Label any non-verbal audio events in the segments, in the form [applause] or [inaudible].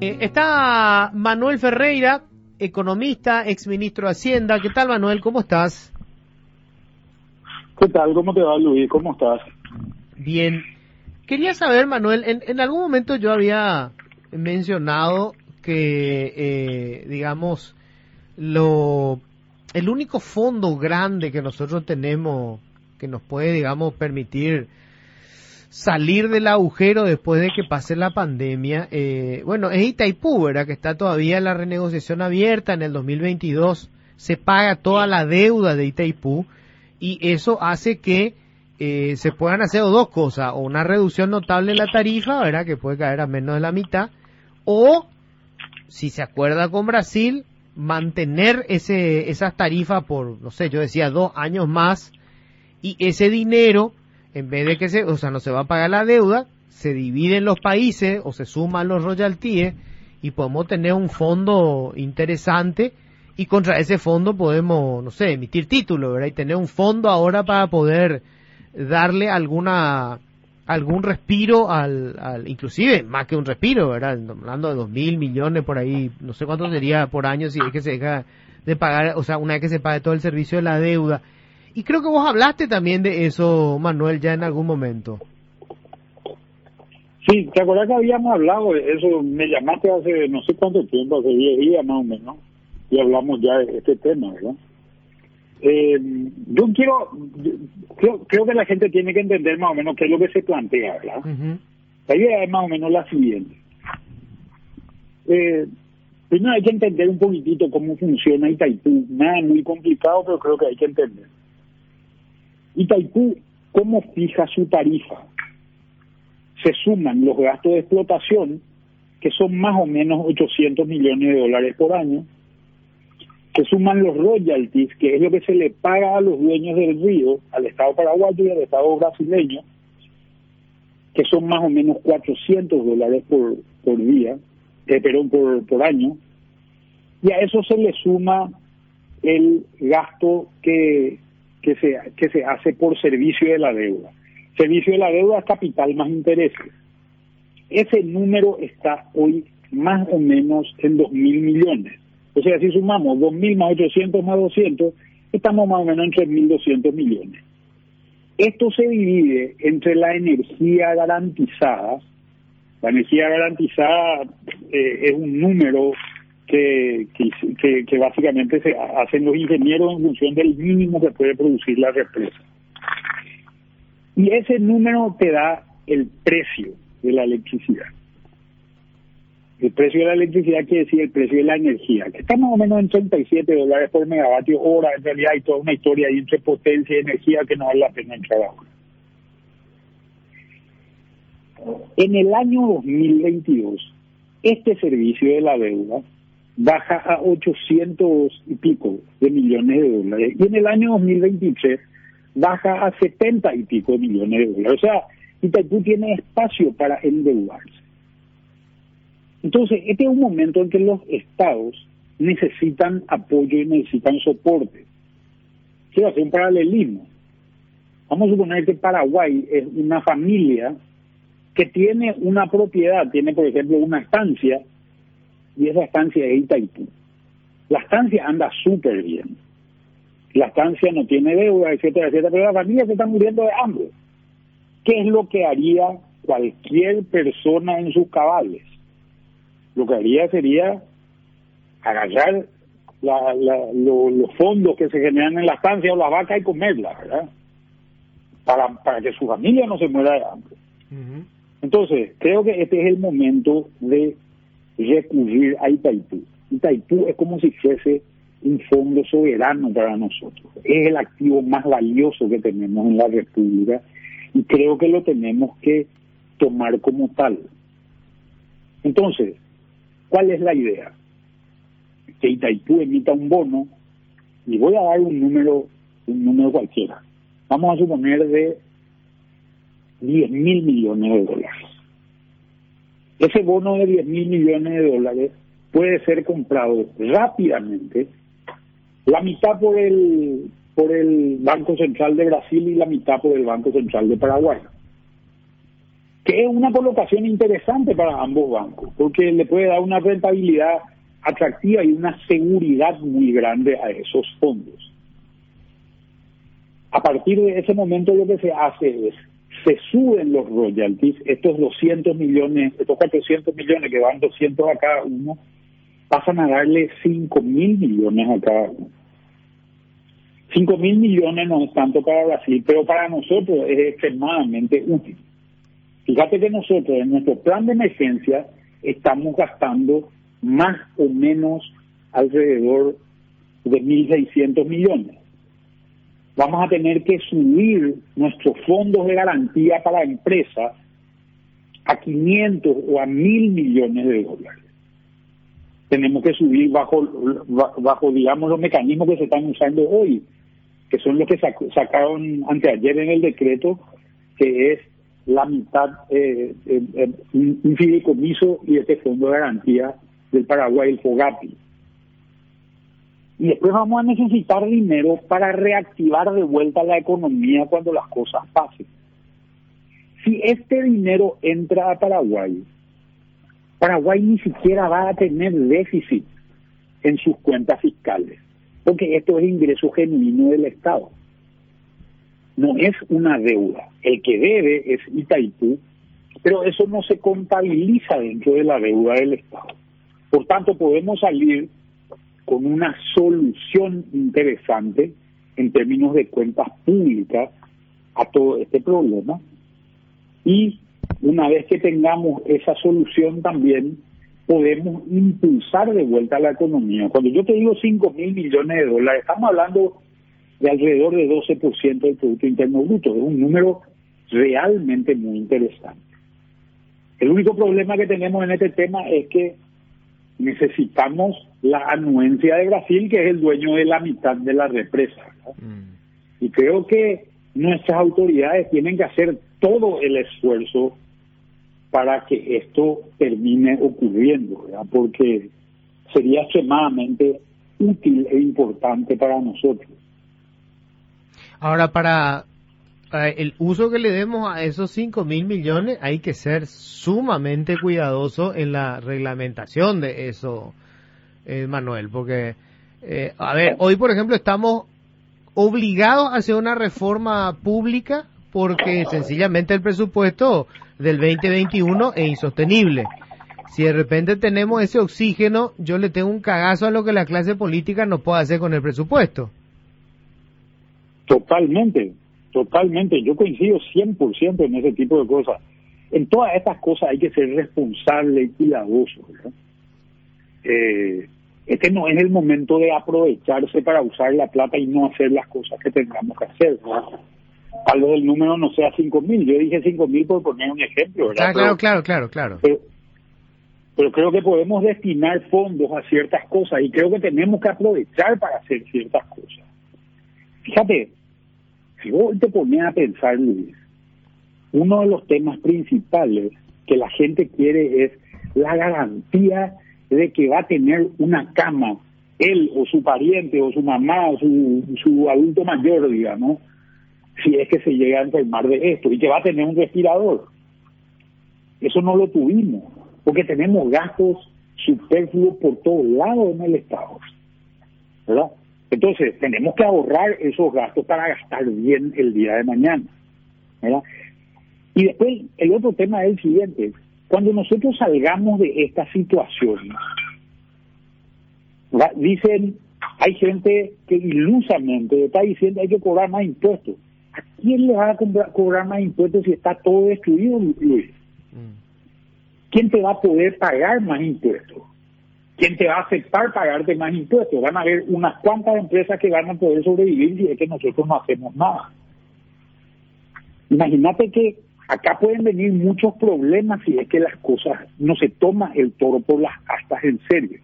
Eh, está Manuel Ferreira, economista, exministro de Hacienda. ¿Qué tal, Manuel? ¿Cómo estás? ¿Qué tal? ¿Cómo te va, Luis? ¿Cómo estás? Bien. Quería saber, Manuel, en, en algún momento yo había mencionado que, eh, digamos, lo, el único fondo grande que nosotros tenemos que nos puede, digamos, permitir salir del agujero después de que pase la pandemia, eh, bueno, es Itaipú, ¿verdad? Que está todavía la renegociación abierta en el 2022, se paga toda la deuda de Itaipú y eso hace que eh, se puedan hacer dos cosas, o una reducción notable en la tarifa, ¿verdad? Que puede caer a menos de la mitad, o, si se acuerda con Brasil, mantener ese, esas tarifas por, no sé, yo decía dos años más, y ese dinero en vez de que se, o sea, no se va a pagar la deuda, se dividen los países o se suman los royalties y podemos tener un fondo interesante y contra ese fondo podemos, no sé, emitir títulos, ¿verdad? Y tener un fondo ahora para poder darle alguna algún respiro al, al inclusive más que un respiro, ¿verdad? Hablando de dos mil millones por ahí, no sé cuánto sería por año si es que se deja de pagar, o sea, una vez que se pague todo el servicio de la deuda. Y creo que vos hablaste también de eso, Manuel, ya en algún momento. Sí, ¿te acuerdas que habíamos hablado de eso? Me llamaste hace no sé cuánto tiempo, hace 10 días más o menos, y hablamos ya de este tema, ¿verdad? Eh, yo quiero, creo, creo que la gente tiene que entender más o menos qué es lo que se plantea, ¿verdad? La idea es más o menos la siguiente. Eh, primero hay que entender un poquitito cómo funciona Itaipú. Nada muy complicado, pero creo que hay que entender. Itaipú, ¿cómo fija su tarifa? Se suman los gastos de explotación, que son más o menos 800 millones de dólares por año. Se suman los royalties, que es lo que se le paga a los dueños del río, al Estado paraguayo y al Estado brasileño, que son más o menos 400 dólares por, por día, eh, perdón, por, por año. Y a eso se le suma el gasto que que se, que se hace por servicio de la deuda. Servicio de la deuda es capital más intereses. Ese número está hoy más o menos en dos mil millones. O sea, si sumamos dos mil más 800 más 200, estamos más o menos en 3.200 millones. Esto se divide entre la energía garantizada. La energía garantizada eh, es un número que, que, básicamente se hacen los ingenieros en función del mínimo que puede producir la represa. Y ese número te da el precio de la electricidad. El precio de la electricidad quiere decir el precio de la energía, que está más o menos en 37 dólares por megavatio hora. En realidad hay toda una historia ahí entre potencia y energía que no vale la pena entrar ahora. En el año 2022, este servicio de la deuda baja a 800 y pico de millones de dólares. Y en el año 2023 baja a 70 y pico de millones de dólares. O sea, Itaipú tiene espacio para endeudarse. Entonces, este es un momento en que los estados necesitan apoyo y necesitan soporte. Quiero hacer un paralelismo. Vamos a suponer que Paraguay es una familia que tiene una propiedad, tiene por ejemplo una estancia y esa estancia es Itaipú. La estancia anda súper bien. La estancia no tiene deuda, etcétera, etcétera, pero la familia se está muriendo de hambre. ¿Qué es lo que haría cualquier persona en sus cabales? Lo que haría sería agarrar los fondos que se generan en la estancia o la vaca y comerla, ¿verdad? Para, para que su familia no se muera de hambre. Entonces, creo que este es el momento de recurrir a Itaipú. Itaipú es como si fuese un fondo soberano para nosotros. Es el activo más valioso que tenemos en la República y creo que lo tenemos que tomar como tal. Entonces, ¿cuál es la idea? Que Itaipú emita un bono y voy a dar un número, un número cualquiera. Vamos a suponer de 10 mil millones de dólares. Ese bono de 10 mil millones de dólares puede ser comprado rápidamente, la mitad por el, por el Banco Central de Brasil y la mitad por el Banco Central de Paraguay. que es una colocación interesante para ambos bancos, porque le puede dar una rentabilidad atractiva y una seguridad muy grande a esos fondos. A partir de ese momento lo que se hace es, se suben los royalties, estos 200 millones, estos 400 millones que van 200 a cada uno, pasan a darle 5 mil millones a cada uno. 5 mil millones no es tanto para Brasil, pero para nosotros es extremadamente útil. Fíjate que nosotros en nuestro plan de emergencia estamos gastando más o menos alrededor de 1.600 millones. Vamos a tener que subir nuestros fondos de garantía para empresas a 500 o a 1.000 millones de dólares. Tenemos que subir bajo, bajo, digamos, los mecanismos que se están usando hoy, que son los que sacaron anteayer en el decreto, que es la mitad, eh, eh, un fideicomiso y este fondo de garantía del Paraguay, el FOGAPI. Y después vamos a necesitar dinero para reactivar de vuelta la economía cuando las cosas pasen. Si este dinero entra a Paraguay, Paraguay ni siquiera va a tener déficit en sus cuentas fiscales, porque esto es ingreso genuino del Estado. No es una deuda. El que debe es Itaipú, pero eso no se contabiliza dentro de la deuda del Estado. Por tanto, podemos salir con una solución interesante en términos de cuentas públicas a todo este problema. Y una vez que tengamos esa solución también podemos impulsar de vuelta la economía. Cuando yo te digo 5 mil millones de dólares, estamos hablando de alrededor de 12% del Producto Interno Bruto. Es un número realmente muy interesante. El único problema que tenemos en este tema es que necesitamos la anuencia de Brasil, que es el dueño de la mitad de la represa. Mm. Y creo que nuestras autoridades tienen que hacer todo el esfuerzo para que esto termine ocurriendo, porque sería extremadamente útil e importante para nosotros. Ahora, para el uso que le demos a esos 5 mil millones, hay que ser sumamente cuidadoso en la reglamentación de eso, eh, Manuel, porque, eh, a ver, hoy por ejemplo estamos obligados a hacer una reforma pública porque sencillamente el presupuesto del 2021 es insostenible. Si de repente tenemos ese oxígeno, yo le tengo un cagazo a lo que la clase política no puede hacer con el presupuesto. Totalmente, Totalmente, yo coincido 100% en ese tipo de cosas. En todas estas cosas hay que ser responsable y cuidadoso. Eh, este no es el momento de aprovecharse para usar la plata y no hacer las cosas que tengamos que hacer. Tal vez el número no sea 5 mil, yo dije 5 mil por poner un ejemplo. ¿verdad? claro, claro, claro, claro. Pero, pero creo que podemos destinar fondos a ciertas cosas y creo que tenemos que aprovechar para hacer ciertas cosas. Fíjate, si vos te pones a pensar, Luis, uno de los temas principales que la gente quiere es la garantía de que va a tener una cama, él o su pariente o su mamá o su, su adulto mayor, digamos, si es que se llega a enfermar de esto y que va a tener un respirador. Eso no lo tuvimos, porque tenemos gastos superfluos por todos lados en el Estado. ¿Verdad? Entonces, tenemos que ahorrar esos gastos para gastar bien el día de mañana. ¿verdad? Y después, el otro tema es el siguiente. Cuando nosotros salgamos de esta situación, dicen, hay gente que ilusamente está diciendo hay que cobrar más impuestos. ¿A quién le va a cobrar más impuestos si está todo destruido, Luis? Mm. ¿Quién te va a poder pagar más impuestos? ¿Quién te va a aceptar pagarte más impuestos? Van a haber unas cuantas empresas que van a poder sobrevivir si es que nosotros no hacemos nada. Imagínate que acá pueden venir muchos problemas si es que las cosas no se toma el toro por las astas en serio.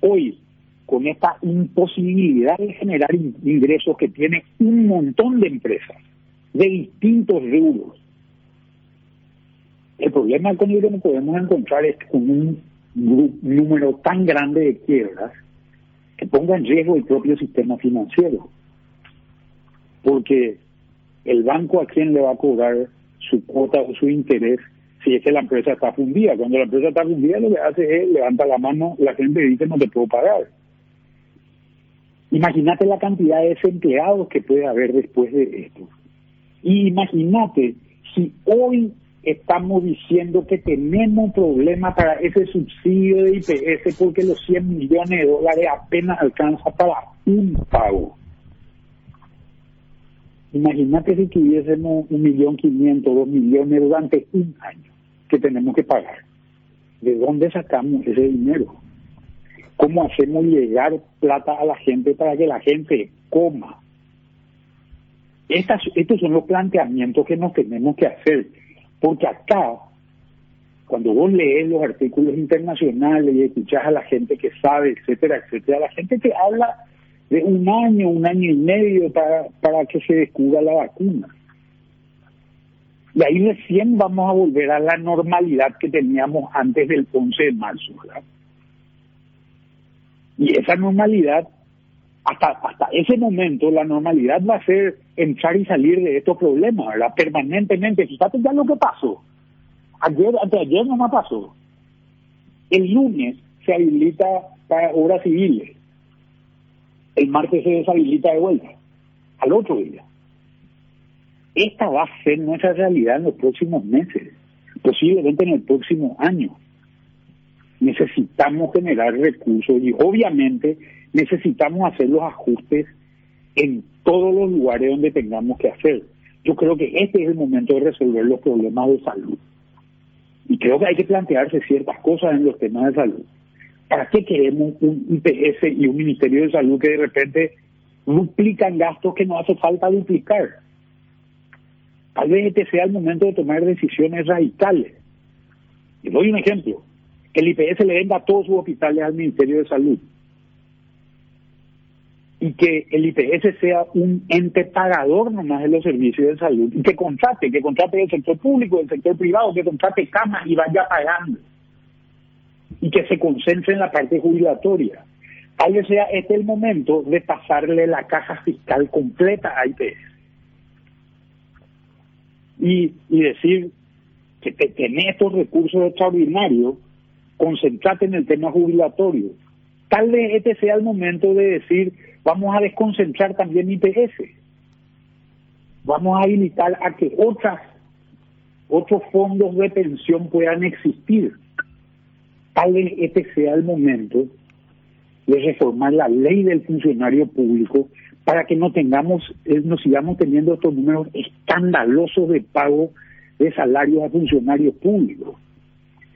Hoy, con esta imposibilidad de generar ingresos que tiene un montón de empresas de distintos rubros, el problema con el que nos podemos encontrar es con un número tan grande de quiebras que ponga en riesgo el propio sistema financiero. Porque el banco a quien le va a cobrar su cuota o su interés si es que la empresa está fundida. Cuando la empresa está fundida, lo que hace es levanta la mano, la gente dice no te puedo pagar. Imagínate la cantidad de desempleados que puede haber después de esto. Y imagínate si hoy estamos diciendo que tenemos un problema para ese subsidio de IPS porque los 100 millones de dólares apenas alcanza para un pago. Imagínate si tuviésemos un millón quinientos, dos millones durante un año que tenemos que pagar. ¿De dónde sacamos ese dinero? ¿Cómo hacemos llegar plata a la gente para que la gente coma? Estos son los planteamientos que nos tenemos que hacer, porque acá, cuando vos lees los artículos internacionales y escuchás a la gente que sabe, etcétera, etcétera, la gente te habla de un año, un año y medio para, para que se descubra la vacuna. Y ahí recién vamos a volver a la normalidad que teníamos antes del 11 de marzo. Y esa normalidad, hasta, hasta ese momento, la normalidad va a ser entrar y salir de estos problemas, ¿verdad? Permanentemente. Fíjate ya lo que pasó. Ayer, antes ayer no me pasó. El lunes se habilita para obras civiles el martes se deshabilita de vuelta, al otro día. Esta va a ser nuestra realidad en los próximos meses, posiblemente en el próximo año. Necesitamos generar recursos y obviamente necesitamos hacer los ajustes en todos los lugares donde tengamos que hacer. Yo creo que este es el momento de resolver los problemas de salud. Y creo que hay que plantearse ciertas cosas en los temas de salud. ¿Para qué queremos un IPS y un Ministerio de Salud que de repente duplican gastos que no hace falta duplicar? Tal vez este sea el momento de tomar decisiones radicales. Y doy un ejemplo. Que el IPS le venda todos sus hospitales al Ministerio de Salud. Y que el IPS sea un ente pagador nomás de los servicios de salud. Y que contrate, que contrate del sector público, del sector privado, que contrate camas y vaya pagando y que se concentre en la parte jubilatoria. Tal vez sea este el momento de pasarle la caja fiscal completa a IPS. Y, y decir que te, tenés estos recursos extraordinarios, concentrate en el tema jubilatorio. Tal vez este sea el momento de decir, vamos a desconcentrar también IPS. Vamos a habilitar a que otras, otros fondos de pensión puedan existir tal vez este sea el momento de reformar la ley del funcionario público para que no tengamos, eh, no sigamos teniendo estos números escandalosos de pago de salarios a funcionarios públicos,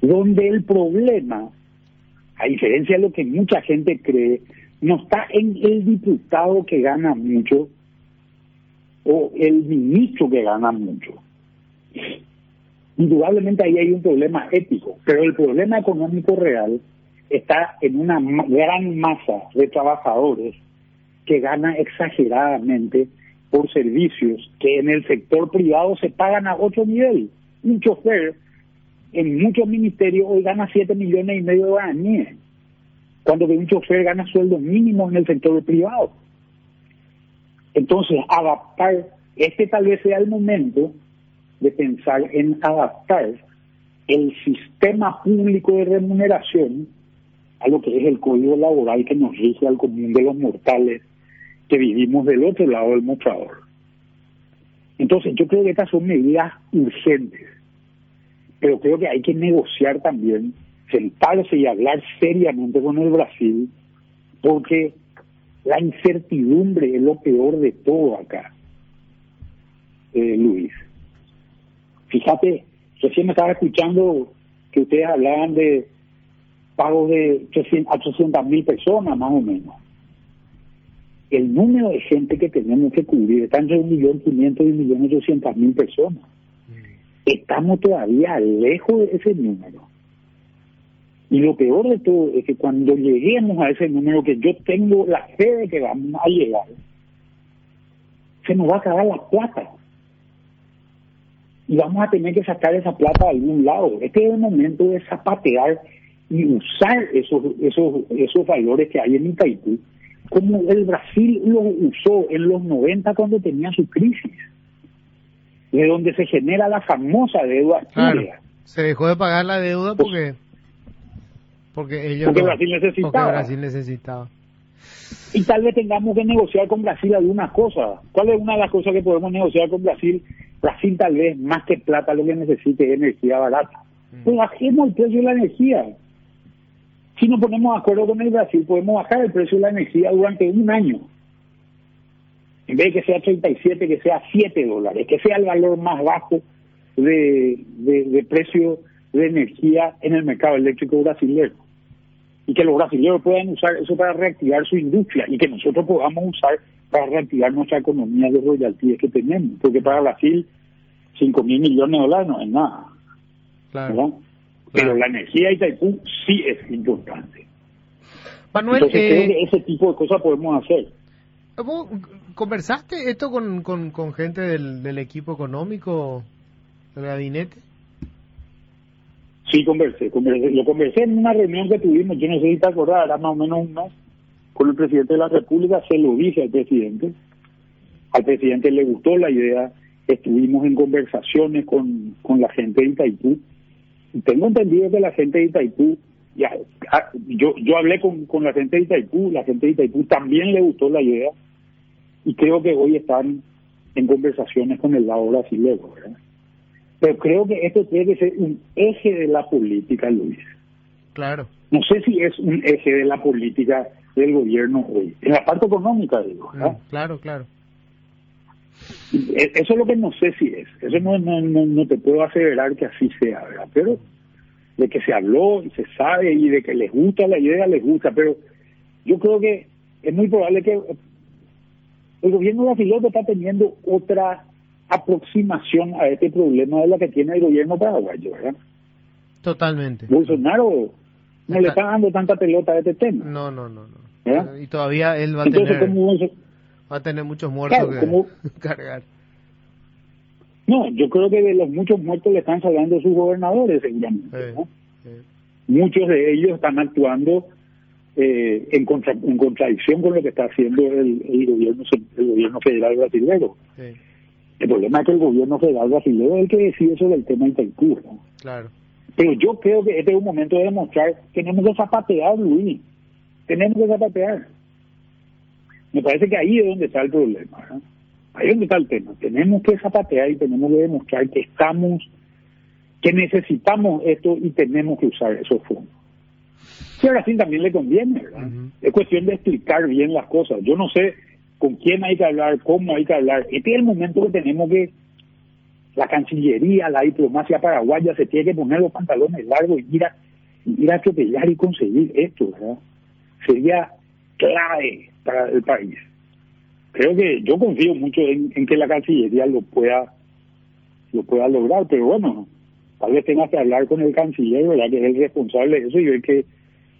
donde el problema, a diferencia de lo que mucha gente cree, no está en el diputado que gana mucho o el ministro que gana mucho indudablemente ahí hay un problema ético, pero el problema económico real está en una gran masa de trabajadores que gana exageradamente por servicios que en el sector privado se pagan a otro nivel. Un chofer en muchos ministerios hoy gana 7 millones y medio de años, cuando un chofer gana sueldo mínimo en el sector privado. Entonces, adaptar, este tal vez sea el momento de pensar en adaptar el sistema público de remuneración a lo que es el código laboral que nos rige al común de los mortales que vivimos del otro lado del mostrador. Entonces, yo creo que estas son medidas urgentes, pero creo que hay que negociar también, sentarse y hablar seriamente con el Brasil, porque la incertidumbre es lo peor de todo acá, eh, Luis. Fíjate, recién me estaba escuchando que ustedes hablaban de pagos de 800 mil personas más o menos. El número de gente que tenemos que cubrir está entre un millón quinientos y un millón ochocientos mil personas. Estamos todavía lejos de ese número. Y lo peor de todo es que cuando lleguemos a ese número que yo tengo la fe de que vamos a llegar, se nos va a acabar la plata y vamos a tener que sacar esa plata de algún lado. Este es el momento de zapatear y usar esos, esos, esos valores que hay en Itaipú, como el Brasil lo usó en los 90 cuando tenía su crisis, de donde se genera la famosa deuda claro, Se dejó de pagar la deuda porque porque ellos Porque no- Brasil necesitaba. porque Brasil necesitaba. Y tal vez tengamos que negociar con Brasil algunas cosas. ¿Cuál es una de las cosas que podemos negociar con Brasil? Brasil tal vez más que plata lo que necesite es energía barata. Mm. Pues bajemos el precio de la energía. Si nos ponemos de acuerdo con el Brasil, podemos bajar el precio de la energía durante un año. En vez de que sea 37, que sea 7 dólares, que sea el valor más bajo de, de, de precio de energía en el mercado eléctrico brasileño y que los brasileños puedan usar eso para reactivar su industria y que nosotros podamos usar para reactivar nuestra economía de royalties que tenemos, porque para Brasil 5 mil millones de dólares no es nada, Claro. Pero la energía de Itaipú sí es importante. Manuel, Entonces eh, creo que ese tipo de cosas podemos hacer. ¿Vos conversaste esto con, con, con gente del, del equipo económico del gabinete? Sí, conversé, conversé. Lo conversé en una reunión que tuvimos, yo no sé si te acordás, era más o menos un mes, con el presidente de la República, se lo dije al presidente. Al presidente le gustó la idea, estuvimos en conversaciones con, con la gente de Itaipú. Tengo entendido que la gente de Itaipú, ya, ah, yo, yo hablé con, con la gente de Itaipú, la gente de Itaipú también le gustó la idea, y creo que hoy están en conversaciones con el lado brasileño, ¿verdad? Pero creo que esto tiene que ser un eje de la política, Luis. Claro. No sé si es un eje de la política del gobierno hoy. En la parte económica, digo. ¿verdad? Mm, claro, claro. E- Eso es lo que no sé si es. Eso no, no, no, no te puedo aseverar que así sea, ¿verdad? Pero de que se habló y se sabe y de que les gusta la idea, les gusta. Pero yo creo que es muy probable que el gobierno brasileño está teniendo otra aproximación a este problema de la que tiene el gobierno paraguayo, ¿verdad? Totalmente. Bolsonaro no le Está- dando tanta pelota a este tema. No, no, no, no. ¿verdad? Y todavía él va a Entonces, tener ¿cómo se- va a tener muchos muertos Claro, que como- [laughs] cargar. No, yo creo que de los muchos muertos le están salvando sus gobernadores, seguramente. Sí, ¿no? sí. Muchos de ellos están actuando eh, en, contra- en contradicción con lo que está haciendo el, el gobierno el gobierno federal brasileño. Sí, El problema es que el gobierno federal brasileño es el que decide sobre el tema. ¿no? claro. Pero yo creo que este es un momento de demostrar que tenemos que zapatear, Luis. Tenemos que zapatear. Me parece que ahí es donde está el problema. ¿no? Ahí es donde está el tema. Tenemos que zapatear y tenemos que demostrar que estamos, que necesitamos esto y tenemos que usar esos fondos. Sí, a Brasil también le conviene, ¿verdad? Es cuestión de explicar bien las cosas. Yo no sé con quién hay que hablar, cómo hay que hablar. Este es el momento que tenemos que la Cancillería, la diplomacia paraguaya se tiene que poner los pantalones largos y ir a, ir a atropellar y conseguir esto, ¿verdad? Sería clave para el país. Creo que yo confío mucho en, en que la Cancillería lo pueda lo pueda lograr, pero bueno, tal vez tengas que hablar con el canciller, ¿verdad? Que es el responsable de eso y ver qué,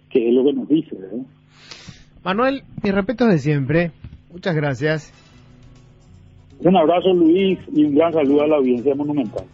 qué es lo que nos dice, ¿verdad? Manuel, mis respetos de siempre. Muchas gracias. Un abrazo, Luis, y un gran saludo a la audiencia monumental.